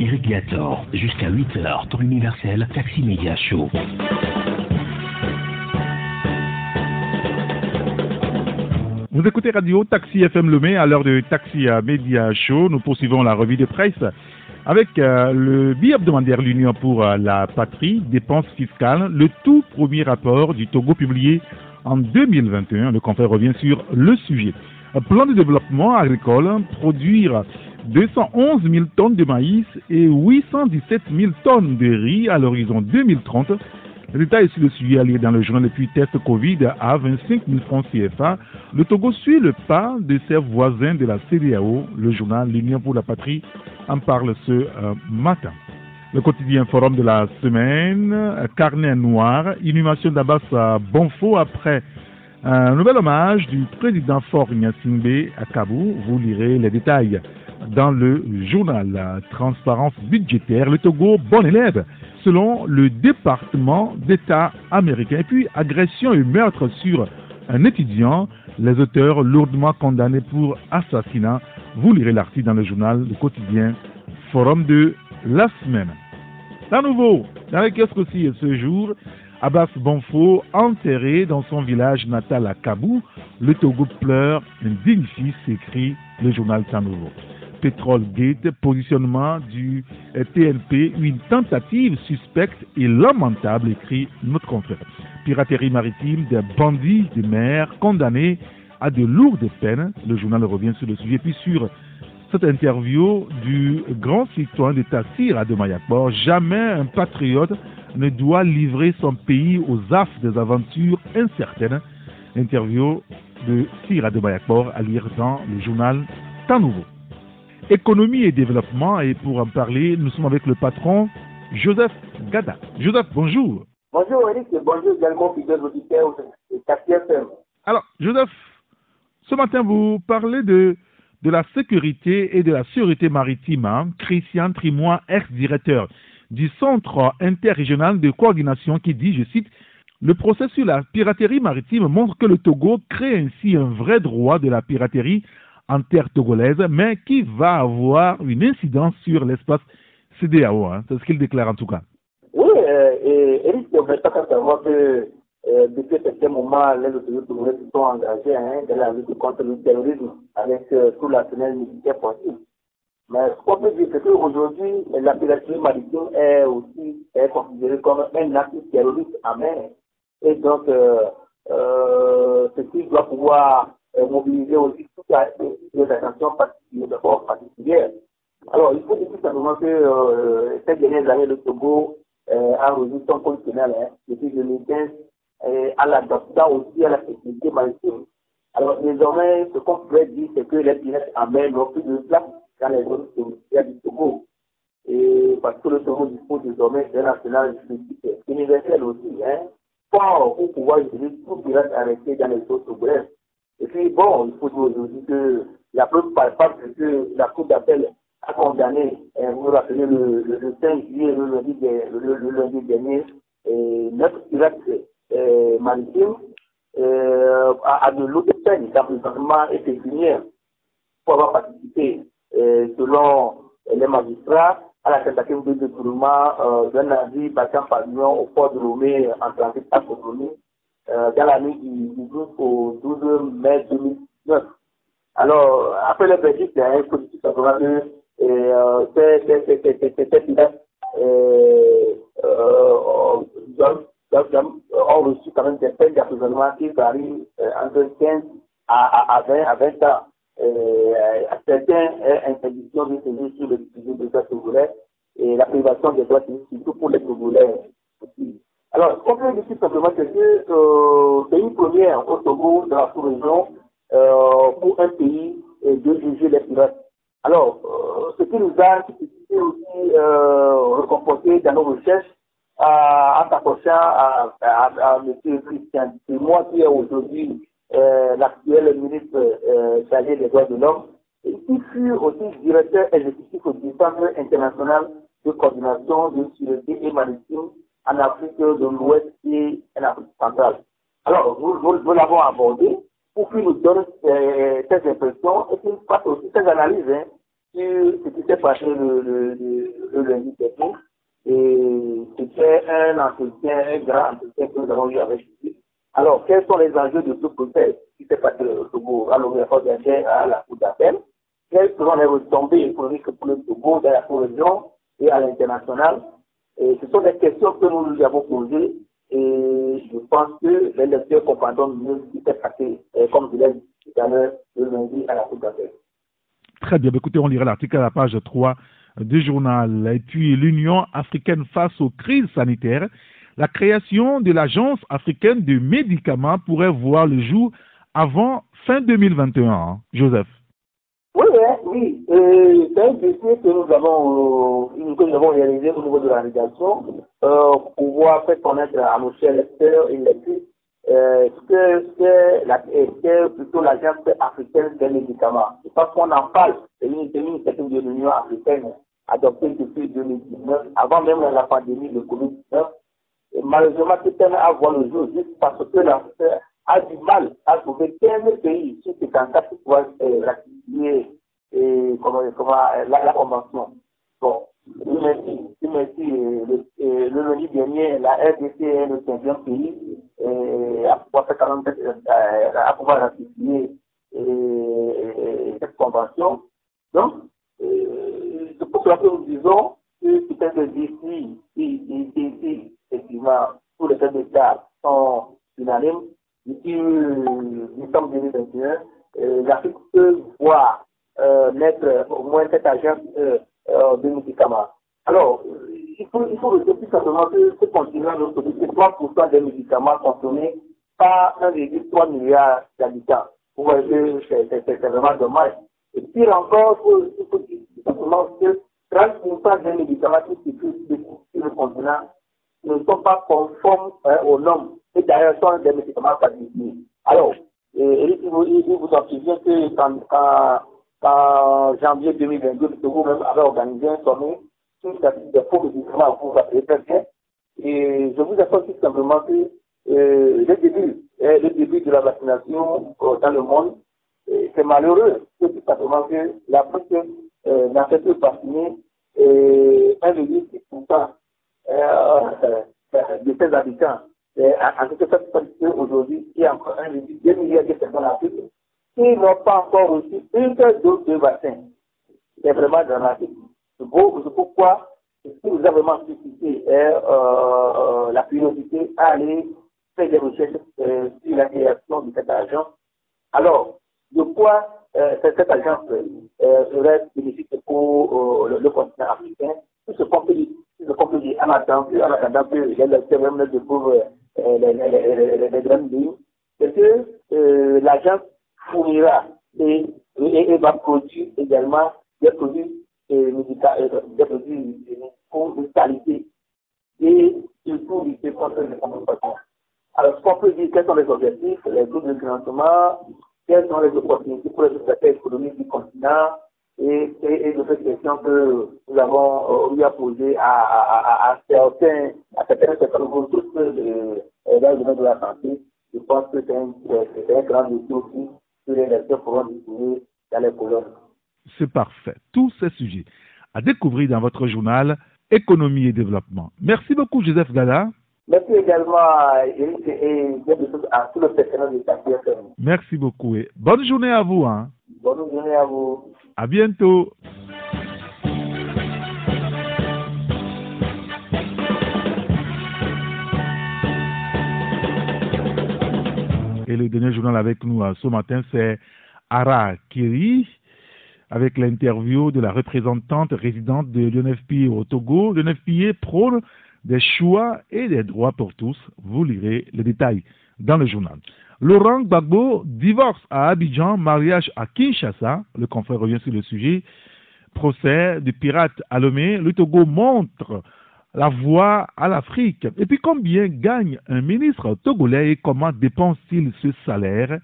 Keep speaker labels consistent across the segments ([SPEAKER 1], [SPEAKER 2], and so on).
[SPEAKER 1] Eric Viator, jusqu'à 8h, temps universel, Taxi Média Show.
[SPEAKER 2] Vous écoutez Radio Taxi FM Lemay à l'heure de Taxi Média Show. Nous poursuivons la revue de presse avec euh, le bi-hebdomadaire L'Union pour euh, la patrie, dépenses fiscales, le tout premier rapport du Togo publié en 2021. Le confrère revient sur le sujet. Plan de développement agricole, produire 211 000 tonnes de maïs et 817 000 tonnes de riz à l'horizon 2030. Le détail sur le sujet à lire dans le journal depuis test Covid à 25 000 francs CFA. Le Togo suit le pas de ses voisins de la CDAO. Le journal L'Union pour la patrie en parle ce euh, matin. Le quotidien forum de la semaine, carnet noir, inhumation d'Abbas Bonfo après un nouvel hommage du président Fort Nyasingbe à Kabou. Vous lirez les détails dans le journal Transparence budgétaire. Le Togo, bon élève, selon le département d'État américain. Et puis, agression et meurtre sur un étudiant. Les auteurs lourdement condamnés pour assassinat. Vous lirez l'article dans le journal Le quotidien Forum de la semaine. À nouveau, dans les kiosques aussi ce jour, Abbas Bonfo, enterré dans son village natal à Kabou, le Togo pleure, un digne fils, écrit le journal Nouveau. Pétrole Gate, positionnement du TNP, une tentative suspecte et lamentable, écrit notre confrère. Piraterie maritime des bandits de mer condamnés à de lourdes peines. Le journal revient sur le sujet. Puis sur cette interview du grand citoyen de Tassir à jamais un patriote ne doit livrer son pays aux affres des aventures incertaines. Interview de Sira de Mayakbor à lire dans le journal Temps Nouveau. Économie et développement, et pour en parler, nous sommes avec le patron Joseph Gada. Joseph, bonjour.
[SPEAKER 3] Bonjour Eric et bonjour également fidèles auditeurs de Taxi FM.
[SPEAKER 2] Alors, Joseph, ce matin, vous parlez de de la sécurité et de la sécurité maritime, hein, Christian Trimois, ex-directeur du Centre interrégional de coordination, qui dit, je cite, le procès sur la piraterie maritime montre que le Togo crée ainsi un vrai droit de la piraterie en terre togolaise, mais qui va avoir une incidence sur l'espace CDAO. Hein. C'est ce qu'il déclare en tout cas.
[SPEAKER 3] Oui, euh, et Eric, veut pas savoir que euh, depuis un certain moment, les autorités se sont engagées hein, dans la lutte contre le terrorisme avec euh, tout l'arsenal militaire possible. Mais ce qu'on peut dire, c'est qu'aujourd'hui, la piraterie maritime est aussi considérée comme un acte terroriste à mer. Et donc, euh, euh, ceci doit pouvoir mobiliser aussi toutes les attentions particulières. Alors, il faut dire tout simplement que euh, ces dernières années, le Togo euh, a revu son conditionnel hein, depuis 2015 à l'adoption aussi à la sécurité maritime. Alors désormais, ce qu'on pourrait dire, c'est que les pirates en mer n'ont plus de place dans les zones frontières du Togo. Et parce que le Togo dispose désormais d'un national universel aussi, hein, fort pour pouvoir utiliser tout pirate arrêté dans les eaux togolaises. Et puis bon, il faut dire aujourd'hui que la preuve palpable, c'est que la Cour d'appel a condamné, hein, vous vous rappelez, le, le, 5 juillet, le lundi, dernier, neuf pirates euh, maritime euh, à, de l'autre peine d'emprisonnement et pécuniaire pour avoir participé, euh, selon les magistrats, à la tentative de détournement euh, d'un navire battant pavillon au port de Lomé en transit à Cotonou euh, dans la nuit du, du 12 au 12 mai 2009. Alors, après le verdict, il y a un politique simplement que euh, ces pilotes euh, euh, ont reçu quand même des peines d'emprisonnement qui varient euh, entre 15 à, à, 20, à 20 ans. Euh, certains, euh, interdiction de séjour sur le sujet des droits togolais et la privation des droits civiques, surtout pour les aussi. Alors, qu'on peut dire simplement, que euh, c'est une première au Togo, dans la sous-région, euh, pour un pays euh, de juger les pirates. Alors, ce qui nous a aussi récompensé dans nos recherches, en s'accrochant à, à, M. Christian. C'est moi qui est aujourd'hui l'actuel ministre chargé des droits de l'homme, et qui fut aussi directeur exécutif au Centre international de coordination de sécurité et maritime en Afrique de l'Ouest et en Afrique centrale. Alors, nous, nous, nous l'avons abordé pour qu'il nous donne euh, ces impressions et qu'il fasse aussi ces analyses hein, sur ce qui s'est passé le, le, le, le lundi dernier. Et c'était un entretien, un grand entretien que nous avons eu avec lui. Alors, quels sont les enjeux de ce procès qui s'est passé au Togo à l'ouverture à la Cour d'appel? Quelles seront les retombées économiques pour le Togo dans la région et à l'international? Ce sont des questions que nous lui avons posées et je pense que les lecteurs comprendront mieux ce qui s'est passé, comme je l'ai dit tout à l'heure, le lundi à la Cour d'appel.
[SPEAKER 2] Très bien. Écoutez, on lira l'article à la page 3 du journal. Et puis, l'Union africaine face aux crises sanitaires. La création de l'Agence africaine de médicaments pourrait voir le jour avant fin 2021. Hein. Joseph.
[SPEAKER 3] Oui, oui. C'est un dossier que nous avons, euh, que nous avons réalisé au niveau de la régulation euh, pour pouvoir faire connaître à nos chers lecteurs et lectrices euh, que c'est plutôt l'Agence africaine des médicaments? Parce qu'on en parle, c'est une initiative de l'Union africaine adoptée depuis 2019, avant même la pandémie de Covid-19. Malheureusement, thème a voir le jour juste parce que l'Afrique a du mal à trouver 15 pays sur ces 54 pour pouvoir euh, ratifier comment, la, convention. Bon, merci. merci. Le, le lundi dernier, la RDC est le 15e pays et à pouvoir faire 47, à pouvoir ratifier cette convention. Donc, c'est pour cela que nous disons euh, au moins cette agence euh, de médicaments. Alors, il faut, il faut tout simplement que ce continent nous produit 3% des médicaments consommés par 1,3 milliard d'habitants. Vous voyez c'est vraiment dommage. Et pire encore, il faut, dire simplement que 30% des médicaments qui se trouvent sur le continent ne sont pas conformes hein, aux normes et d'ailleurs sont des médicaments qualifiés. Alors, il vous, il vous en souvient que quand, en janvier 2022, le Togo même avait organisé un sommet sur des faux médicaments pour très bien. Et je vous assure tout simplement que euh, le, début, euh, le début de la vaccination euh, dans le monde, c'est malheureux, tout simplement que l'Afrique euh, n'a fait que vacciner euh, 1,6% euh, de ses habitants. En quelque sorte, aujourd'hui, il y a encore 1,2 milliard de personnes en Afrique qui n'ont pas encore reçu une seule dose de vaccin. C'est vraiment dramatique. C'est pourquoi si vous avez vraiment suscité euh, euh, la curiosité à aller faire des recherches euh, sur la création de cette agence. Alors, de quoi euh, cette agence serait bénéfique pour le, continent africain? Tout ce qu'on peut dire, ce en attendant, en attendant que les même les, les, les, grandes lignes, c'est que l'agence fournira et, et, et va produire également des produits et médicaux, des produits de qualité et surtout lutter contre les complications. Alors, ce qu'on peut dire, quels sont les objectifs, les groupes de financement, quelles sont les opportunités pour les sociétés économiques du continent et, et, et de cette question que nous avons euh, eu à poser à, à, à, certains, à certains secteurs, tous euh, dans le domaine de la santé. Je pense que c'est un, un, grand défi aussi
[SPEAKER 2] C'est parfait. Tous ces sujets à découvrir dans votre journal Économie et développement. Merci beaucoup, Joseph Gala.
[SPEAKER 3] Merci également à Eric et à tout le personnel de TACFM.
[SPEAKER 2] Merci beaucoup et bonne journée à vous. Hein.
[SPEAKER 3] Bonne journée à vous.
[SPEAKER 2] À bientôt. Et le dernier journal avec nous ce matin, c'est Ara Kiri, avec l'interview de la représentante résidente de l'UNFPA au Togo. L'UNFPA prône des choix et des droits pour tous. Vous lirez les détails dans le journal. Laurent Gbagbo divorce à Abidjan, mariage à Kinshasa. Le confrère revient sur le sujet. Procès du pirate à Lomé. Le Togo montre la voie à l'Afrique. Et puis combien gagne un ministre togolais et comment dépense-t-il ce salaire?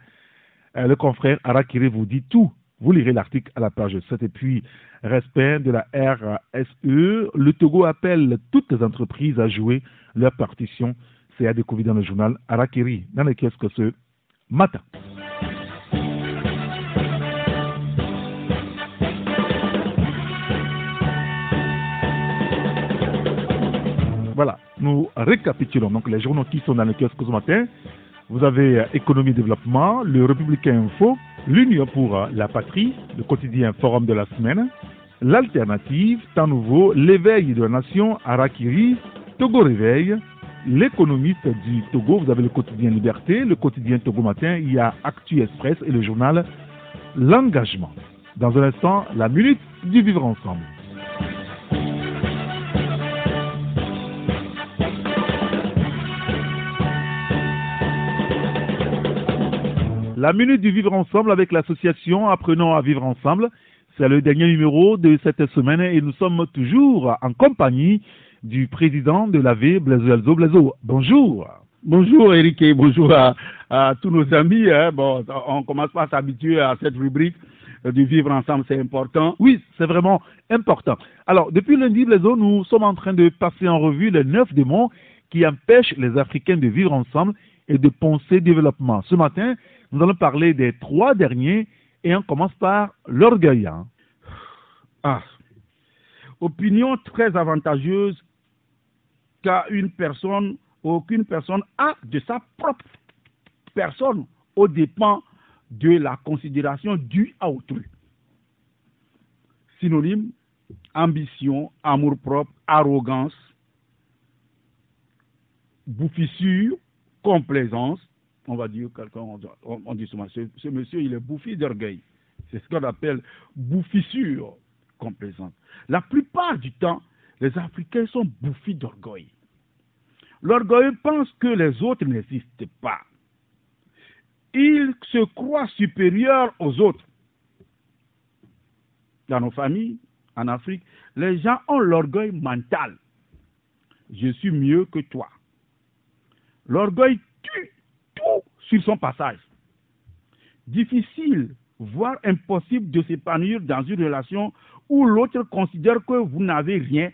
[SPEAKER 2] Le confrère Arakiri vous dit tout. Vous lirez l'article à la page 7. Et puis, respect de la RSE, le Togo appelle toutes les entreprises à jouer leur partition. C'est à découvrir dans le journal Arakiri, dans les kiosques ce matin. Nous récapitulons donc les journaux qui sont dans le kiosque ce matin. Vous avez euh, Économie et Développement, le Républicain Info, l'Union pour euh, la Patrie, le quotidien Forum de la semaine, l'Alternative, Temps Nouveau, l'éveil de la nation, Arakiri, Togo Réveil, l'économiste du Togo, vous avez le quotidien Liberté, le quotidien Togo Matin, il y a Actu Express et le journal L'Engagement. Dans un instant, la minute du vivre ensemble. La minute du vivre ensemble avec l'association Apprenons à vivre ensemble. C'est le dernier numéro de cette semaine et nous sommes toujours en compagnie du président de l'AV, Blazo Alzo. Blazo, bonjour.
[SPEAKER 4] Bonjour Eric et bonjour à, tous nos amis. Hein. Bon, on commence pas à s'habituer à cette rubrique du vivre ensemble, c'est important.
[SPEAKER 2] Oui, c'est vraiment important. Alors, depuis lundi, Blazo, nous sommes en train de passer en revue les neuf démons qui empêchent les Africains de vivre ensemble et de penser développement. Ce matin, nous allons parler des trois derniers et on commence par l'orgueil. Hein.
[SPEAKER 4] Ah, opinion très avantageuse qu'une personne, aucune personne a de sa propre personne au dépend de la considération due à autrui. Synonyme, ambition, amour-propre, arrogance, bouffissure, complaisance. On va dire, quelqu'un, on, dit souvent, ce, monsieur, il est bouffi d'orgueil. C'est ce qu'on appelle bouffissure, complaisance. La plupart du temps, les Africains sont bouffis d'orgueil. L'orgueil pense que les autres n'existent pas. Ils se croient supérieurs aux autres. Dans nos familles, en Afrique, les gens ont l'orgueil mental. Je suis mieux que toi. L'orgueil tue son passage. Difficile, voire impossible de s'épanouir dans une relation où l'autre considère que vous n'avez rien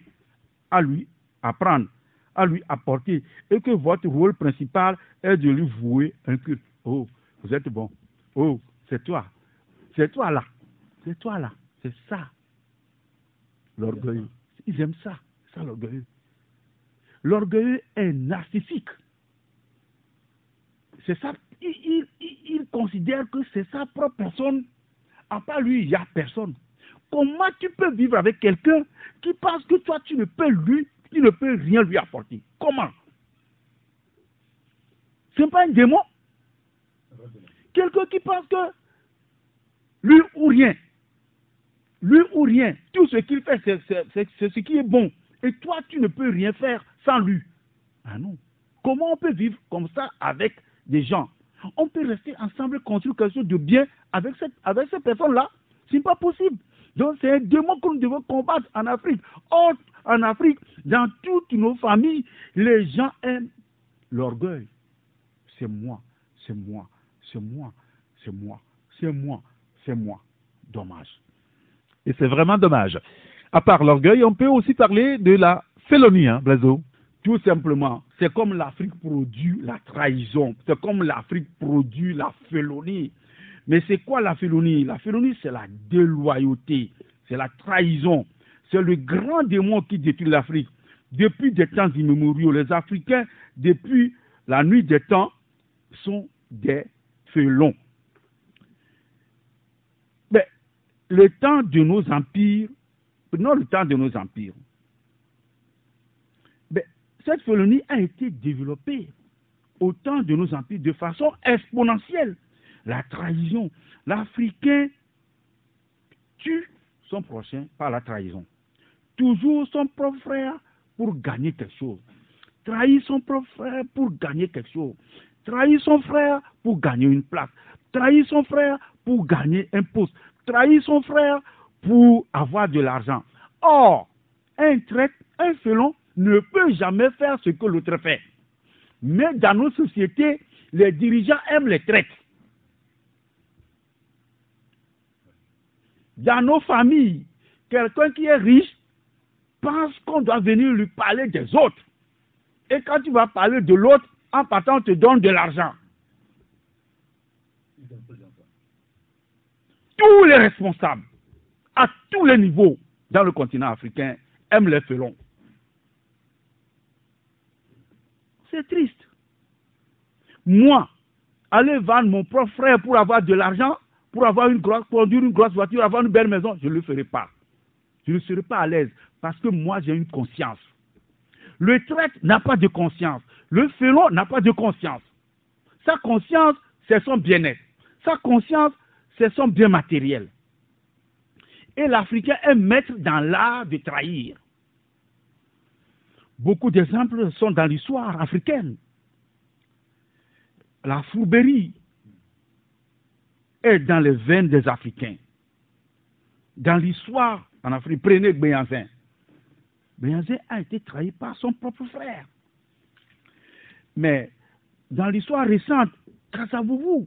[SPEAKER 4] à lui apprendre, à lui apporter, et que votre rôle principal est de lui vouer un culte. Oh, vous êtes bon. Oh, c'est toi. C'est toi là. C'est toi là. C'est ça. L'orgueil. Ils aiment ça. C'est ça l'orgueil. L'orgueil est narcissique. C'est ça. Il, il, considère que c'est sa propre personne. À part lui, il n'y a personne. Comment tu peux vivre avec quelqu'un qui pense que toi, tu ne peux lui, tu ne peux rien lui apporter? Comment? Ce n'est pas un démon? Quelqu'un qui pense que lui ou rien, lui ou rien, tout ce qu'il fait, c'est ce qui est bon. Et toi, tu ne peux rien faire sans lui. Ah non. Comment on peut vivre comme ça avec des gens On peut rester ensemble, construire quelque chose de bien avec cette, avec cette personne-là. Ce n'est pas possible. Donc c'est un démon que nous devons combattre en Afrique. En Afrique, dans toutes nos familles, les gens aiment l'orgueil. C'est moi, c'est moi, c'est moi, c'est moi, c'est moi, c'est moi. Dommage.
[SPEAKER 2] Et c'est vraiment dommage. À part l'orgueil, on peut aussi parler de la félonie, hein, Blazo.
[SPEAKER 4] Tout simplement, c'est comme l'Afrique produit la trahison, c'est comme l'Afrique produit la félonie. Mais c'est quoi la félonie? La félonie, c'est la déloyauté, c'est la trahison. C'est le grand démon qui détruit l'Afrique. Depuis des temps immémoriaux, les Africains, depuis la nuit des temps, sont des félons. Mais le temps de nos empires, non le temps de nos empires, cette félonie a été développée au temps de nos empires de façon exponentielle. La trahison. L'Africain tue son prochain par la trahison. Toujours son propre frère pour gagner quelque chose. Trahir son propre frère pour gagner quelque chose. Trahir son frère pour gagner une place. Trahir son frère pour gagner un poste. Trahir son frère pour avoir de l'argent. Or, un traître, un felon ne peut jamais faire ce que l'autre fait. Mais dans nos sociétés, les dirigeants aiment les traites. Dans nos familles, quelqu'un qui est riche pense qu'on doit venir lui parler des autres. Et quand tu vas parler de l'autre, en partant, on te donne de l'argent. Tous les responsables, à tous les niveaux, dans le continent africain, aiment les felons. C'est triste. Moi, aller vendre mon propre frère pour avoir de l'argent, pour avoir une grosse, conduire une grosse voiture, avoir une belle maison, je ne le ferai pas. Je ne serai pas à l'aise parce que moi j'ai une conscience. Le traître n'a pas de conscience. Le félon n'a pas de conscience. Sa conscience, c'est son bien-être. Sa conscience, c'est son bien matériel. Et l'Africain est maître dans l'art de trahir. Beaucoup d'exemples sont dans l'histoire africaine. La fourberie est dans les veines des Africains. Dans l'histoire en Afrique, prenez Béanzin. Béanzin a été trahi par son propre frère. Mais dans l'histoire récente, Kassavouvou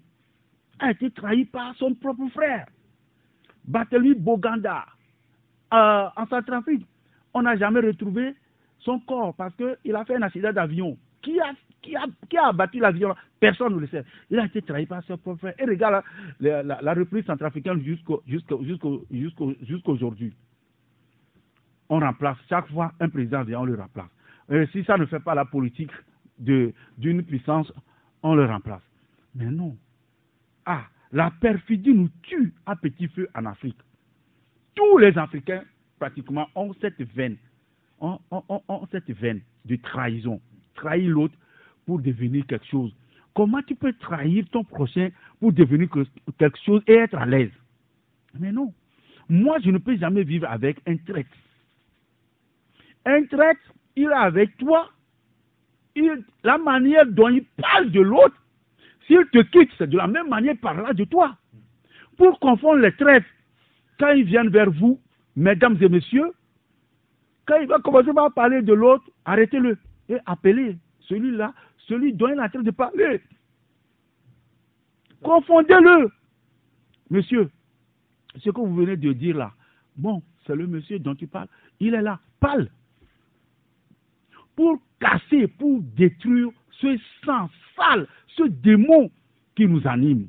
[SPEAKER 4] a été trahi par son propre frère. Barthélemy Boganda, euh, en Centrafrique, on n'a jamais retrouvé son corps parce qu'il a fait un accident d'avion. Qui a, qui, a, qui a abattu l'avion Personne ne le sait. Il a été trahi par son propre frère. Et regarde la, la, la reprise centrafricaine jusqu'aujourd'hui. On remplace, chaque fois un président vient, on le remplace. Et si ça ne fait pas la politique d'une puissance, on le remplace. Mais non. Ah, la perfidie nous tue à petit feu en Afrique. Tous les Africains, pratiquement, ont cette veine, ont, cette veine de trahison. Trahir l'autre pour devenir quelque chose. Comment tu peux trahir ton prochain pour devenir quelque chose et être à l'aise? Mais non. Moi, je ne peux jamais vivre avec un traître. Un traître, il est avec toi. la manière dont il parle de l'autre, s'il te quitte, c'est de la même manière par là de toi. Pour confondre les traîtres, quand ils viennent vers vous, mesdames et messieurs, quand il va commencer par parler de l'autre, arrêtez-le et appelez celui-là, celui dont il est en train de parler. Confondez-le. Monsieur, ce que vous venez de dire là, bon, c'est le monsieur dont tu parles. Il est là, parle. Pour casser, pour détruire ce sang sale, ce démon qui nous anime.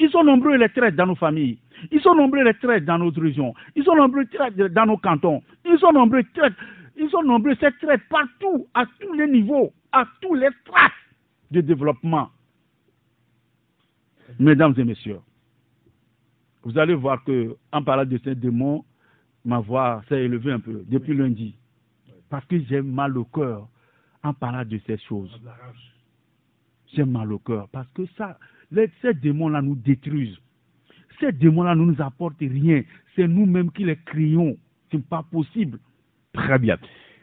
[SPEAKER 4] Ils sont nombreux les traîtres dans nos familles. Ils sont nombreux les traîtres dans notre région. Ils sont nombreux les traîtres dans nos cantons. Ils sont nombreux traîtres. Ils sont nombreux ces traîtres partout, à tous les niveaux, à tous les strates de développement. Mesdames et messieurs, vous allez voir que en parlant de ces démons, ma voix s'est élevée un peu depuis lundi. Parce que j'ai mal au cœur en parlant de ces choses. J'ai mal au cœur parce que ça, ces démons-là nous détruisent. Ces démons-là ne nous apportent rien. C'est nous-mêmes qui les crions. Ce n'est pas possible.
[SPEAKER 2] Très bien.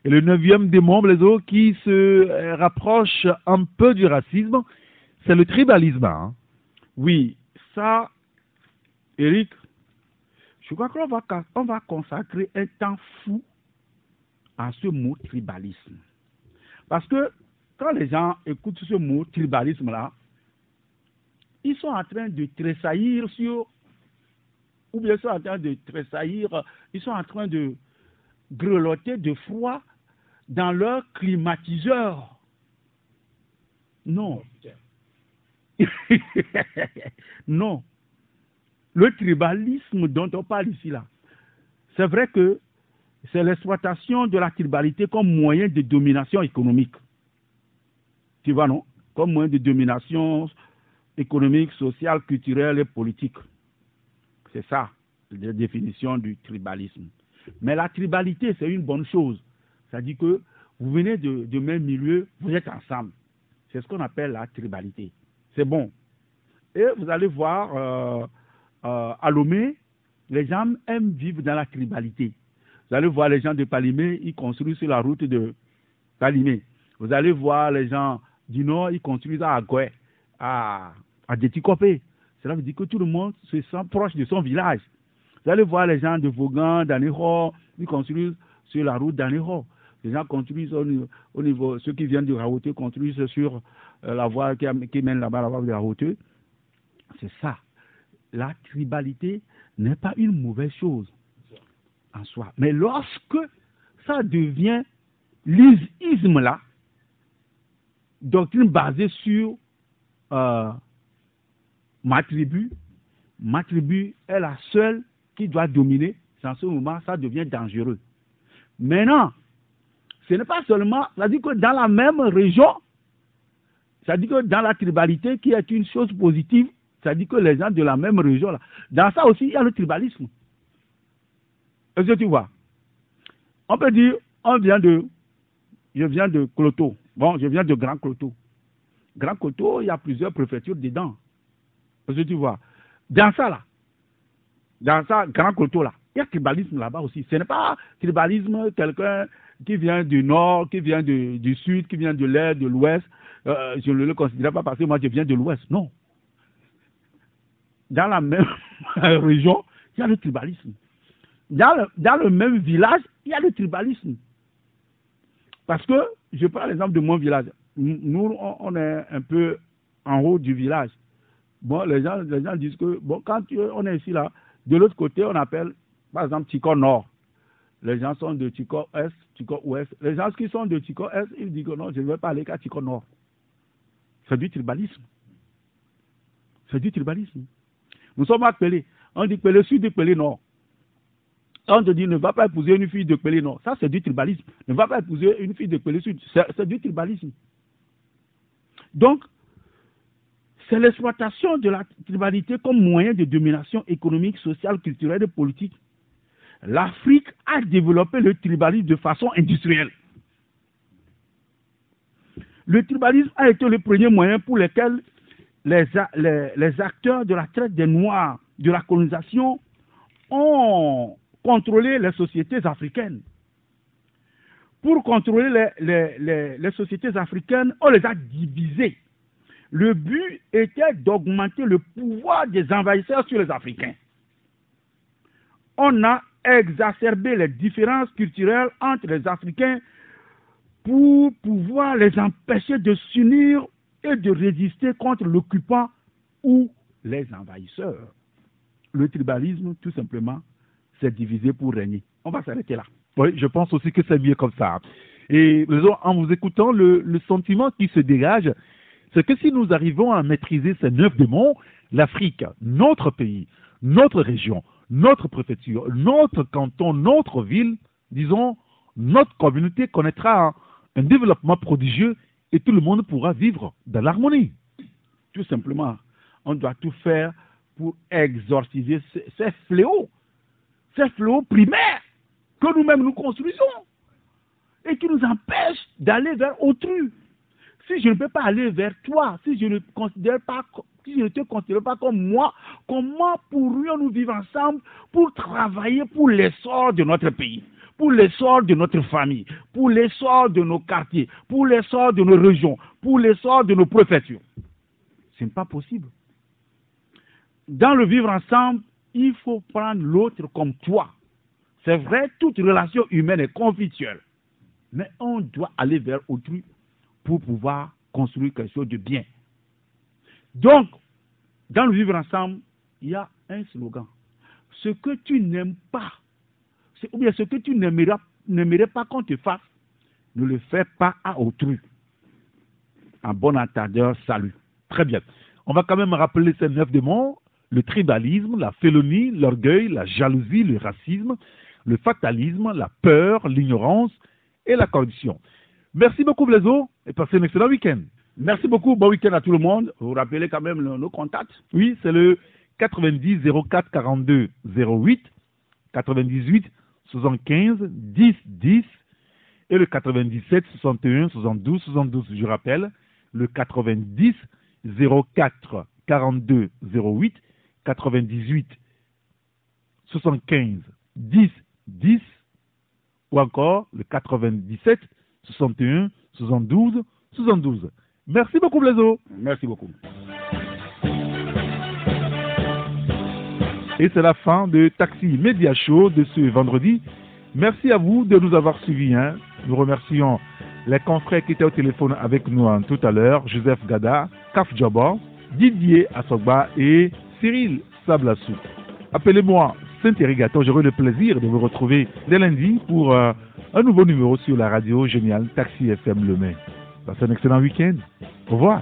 [SPEAKER 2] Et le neuvième démon, les autres, qui se euh, rapproche un peu du racisme, c'est le tribalisme. Hein.
[SPEAKER 4] Oui, ça, Eric, je crois qu'on va, on va consacrer un temps fou à ce mot tribalisme. Parce que quand les gens écoutent ce mot tribalisme-là, ils sont en train de tressaillir sur, ou bien ils sont en train de tressaillir, ils sont en train de grelotter de froid dans leur climatiseur. Non. non. Le tribalisme dont on parle ici, là, c'est vrai que c'est l'exploitation de la tribalité comme moyen de domination économique. Tu vois, non? Comme moyen de domination économique, sociale, culturelle et politique. C'est ça, la définition du tribalisme. Mais la tribalité, c'est une bonne chose. C'est-à-dire que vous venez de, même milieu, vous êtes ensemble. C'est ce qu'on appelle la tribalité. C'est bon. Et vous allez voir, euh, euh, à Lomé, les gens aiment vivre dans la tribalité. Vous allez voir les gens de Palimé, ils construisent sur la route de Palimé. Vous allez voir les gens du Nord, ils construisent à Agoué, à, à Déticopé. Cela veut dire que tout le monde se sent proche de son village. Vous allez voir les gens de Vaughan, d'Anéro, ils construisent sur la route d'Anéro. Les gens construisent au niveau, ceux qui viennent de Raoté construisent sur euh, la voie qui, mène là-bas, la voie de Raoté. C'est ça. La tribalité n'est pas une mauvaise chose en soi. Mais lorsque ça devient l'isme là, doctrine basée sur euh, ma tribu, ma tribu est la seule qui doit dominer, en ce moment, ça devient dangereux. Maintenant, ce n'est pas seulement, c'est-à-dire que dans la même région, c'est-à-dire que dans la tribalité qui est une chose positive, c'est-à-dire que les gens de la même région, là, dans ça aussi, il y a le tribalisme. Est-ce que tu vois? On peut dire, on vient de, je viens de Cloto. Bon, je viens de Grand Cloto. Grand Cloto, il y a plusieurs préfectures dedans. Est-ce que tu vois Dans ça, là, dans ça, Grand Cloto, là, il y a tribalisme là-bas aussi. Ce n'est pas tribalisme, quelqu'un qui vient du nord, qui vient du sud, qui vient de l'est, de l'ouest. Euh, je ne le considère pas parce que moi je viens de l'ouest. Non. Dans la même région, il y a le tribalisme. Dans le, dans le même village, il y a le tribalisme. Parce que, je prends l'exemple de mon village. Nous, on est un peu en haut du village. Bon, les gens, les gens disent que, bon, quand on est ici, là, de l'autre côté, on appelle, par exemple, Tico Nord. Les gens sont de Tico Est, Tico Ouest. Les gens qui sont de Tico Est, ils disent que non, je ne vais pas aller qu'à Tico Nord. C'est du tribalisme. C'est du tribalisme. Nous sommes appelés. On dit Pelé Sud et Pelé Nord. On te dit ne va pas épouser une fille de Pelé Nord. Ça, c'est du tribalisme. Ne va pas épouser une fille de Pelé Sud. C'est du tribalisme. Donc, c'est l'exploitation de la tribalité comme moyen de domination économique, sociale, culturelle et politique. L'Afrique a développé le tribalisme de façon industrielle. Le tribalisme a été le premier moyen pour lequel les, acteurs de la traite des Noirs, de la colonisation, ont contrôlé les sociétés africaines. Pour contrôler les sociétés africaines, on les a divisées. Le but était d'augmenter le pouvoir des envahisseurs sur les Africains. On a exacerbé les différences culturelles entre les Africains pour pouvoir les empêcher de s'unir et de résister contre l'occupant ou les envahisseurs. Le tribalisme, tout simplement, s'est divisé pour régner. On va s'arrêter là.
[SPEAKER 2] Oui, je pense aussi que c'est mieux comme ça. Et en vous écoutant, le, le sentiment qui se dégage, c'est que si nous arrivons à maîtriser ces neuf démons, l'Afrique, notre pays, notre région, notre préfecture, notre canton, notre ville, disons, notre communauté connaîtra un développement prodigieux et tout le monde pourra vivre dans l'harmonie.
[SPEAKER 4] Tout simplement, on doit tout faire pour exorciser ces, fléaux, ces fléaux primaires que nous-mêmes nous construisons et qui nous empêchent d'aller vers autrui. Si je ne peux pas aller vers toi, si je ne te considère pas comme moi, comment pourrions-nous vivre ensemble pour travailler pour l'essor de notre pays pour l'essor de notre famille, pour l'essor de nos quartiers, pour l'essor de nos régions, pour l'essor de nos préfectures? Ce n'est pas possible. Dans le vivre ensemble, il faut prendre l'autre comme toi. C'est vrai, toute relation humaine est conflictuelle. Mais on doit aller vers autrui pour pouvoir construire quelque chose de bien. Donc, dans le vivre ensemble, il y a un slogan. Ce que tu n'aimes pas, ou bien ce que tu n'aimerais pas qu'on te fasse, ne le fais pas à autrui. Un bon entendeur, salut.
[SPEAKER 2] Très bien. On va quand même rappeler ces neuf démons le tribalisme, la félonie, l'orgueil, la jalousie, le racisme, le fatalisme, la peur, l'ignorance et la corruption. Merci beaucoup, Blaiseau, et passez un excellent week-end.
[SPEAKER 4] Merci beaucoup, bon week-end à tout le monde. Vous rappelez quand même nos contacts?
[SPEAKER 2] Oui, c'est le 90 04 42 08 98 75 10 10 et le 97 61 72 72. Je rappelle, le 90 04 42 08 98 75 10 10 ou encore le 97 61 72 72. Merci beaucoup Blaiseau.
[SPEAKER 4] Merci beaucoup.
[SPEAKER 2] Et c'est la fin de Taxi Média Show de ce vendredi. Merci à vous de nous avoir suivis. Hein. Nous remercions les confrères qui étaient au téléphone avec nous hein, tout à l'heure, Joseph Gada, Kaf Djabor, Didier Assogba et Cyril Sablassou. Appelez-moi Saint-Irrigateur, j'aurai le plaisir de vous retrouver dès lundi pour euh, un nouveau numéro sur la radio géniale Taxi FM Le Mai. Passez un excellent week-end. Au revoir.